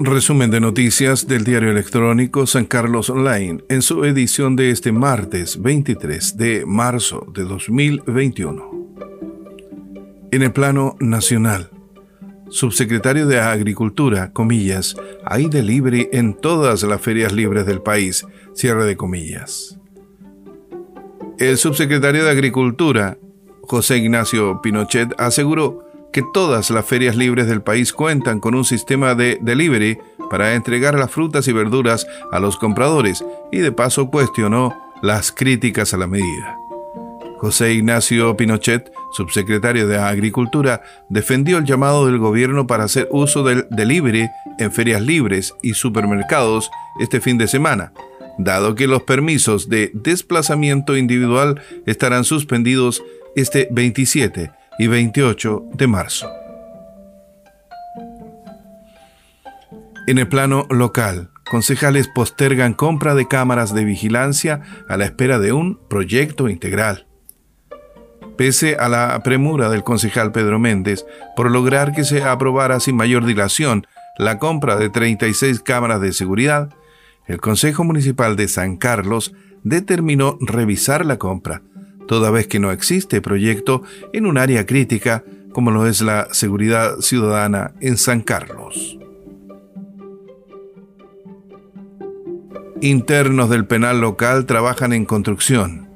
Resumen de noticias del diario electrónico San Carlos Online en su edición de este martes 23 de marzo de 2021. En el plano nacional, subsecretario de Agricultura, comillas, hay delivery en todas las ferias libres del país, cierre de comillas. El subsecretario de Agricultura, José Ignacio Pinochet, aseguró que todas las ferias libres del país cuentan con un sistema de delivery para entregar las frutas y verduras a los compradores y de paso cuestionó las críticas a la medida. José Ignacio Pinochet, subsecretario de Agricultura, defendió el llamado del gobierno para hacer uso del delivery en ferias libres y supermercados este fin de semana, dado que los permisos de desplazamiento individual estarán suspendidos este 27 y 28 de marzo. En el plano local, concejales postergan compra de cámaras de vigilancia a la espera de un proyecto integral. Pese a la premura del concejal Pedro Méndez por lograr que se aprobara sin mayor dilación la compra de 36 cámaras de seguridad, el Consejo Municipal de San Carlos determinó revisar la compra, toda vez que no existe proyecto en un área crítica como lo es la seguridad ciudadana en San Carlos. Internos del penal local trabajan en construcción.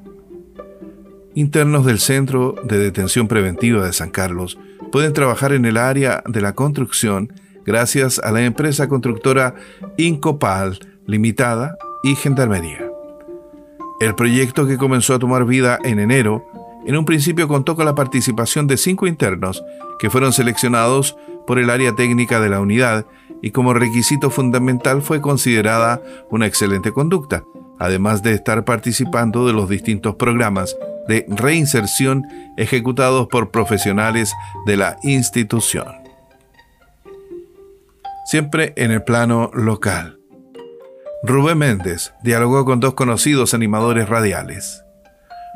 Internos del Centro de Detención Preventiva de San Carlos pueden trabajar en el área de la construcción gracias a la empresa constructora Incopal Limitada y Gendarmería. El proyecto que comenzó a tomar vida en enero, en un principio contó con la participación de cinco internos que fueron seleccionados por el área técnica de la unidad y como requisito fundamental fue considerada una excelente conducta, además de estar participando de los distintos programas de reinserción ejecutados por profesionales de la institución. Siempre en el plano local. Rubén Méndez dialogó con dos conocidos animadores radiales.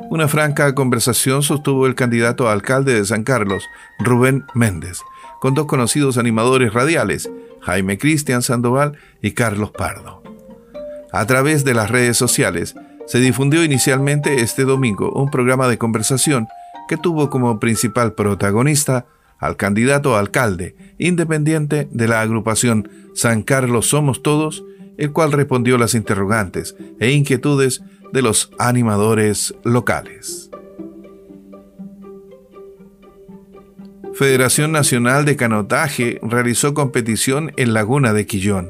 Una franca conversación sostuvo el candidato a alcalde de San Carlos, Rubén Méndez, con dos conocidos animadores radiales, Jaime Cristian Sandoval y Carlos Pardo. A través de las redes sociales, se difundió inicialmente este domingo un programa de conversación que tuvo como principal protagonista al candidato alcalde independiente de la agrupación San Carlos Somos Todos, el cual respondió las interrogantes e inquietudes de los animadores locales. Federación Nacional de Canotaje realizó competición en Laguna de Quillón.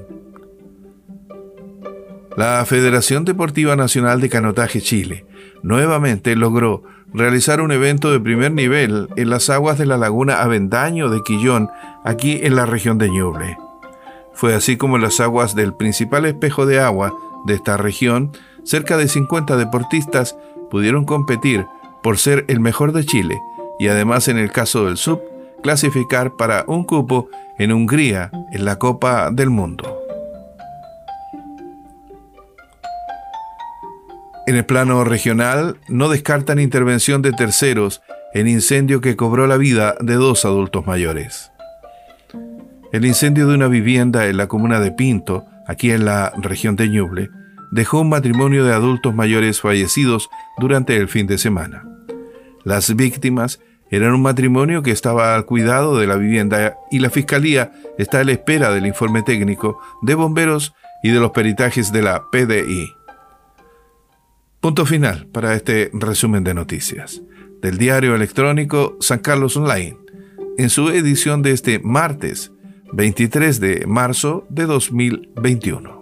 La Federación Deportiva Nacional de Canotaje Chile nuevamente logró realizar un evento de primer nivel en las aguas de la laguna Avendaño de Quillón, aquí en la región de Ñuble. Fue así como las aguas del principal espejo de agua de esta región, cerca de 50 deportistas pudieron competir por ser el mejor de Chile y además en el caso del sub, clasificar para un cupo en Hungría en la Copa del Mundo. En el plano regional, no descartan intervención de terceros en incendio que cobró la vida de dos adultos mayores. El incendio de una vivienda en la comuna de Pinto, aquí en la región de Ñuble, dejó un matrimonio de adultos mayores fallecidos durante el fin de semana. Las víctimas eran un matrimonio que estaba al cuidado de la vivienda y la fiscalía está a la espera del informe técnico de bomberos y de los peritajes de la PDI. Punto final para este resumen de noticias del diario electrónico San Carlos Online en su edición de este martes 23 de marzo de 2021.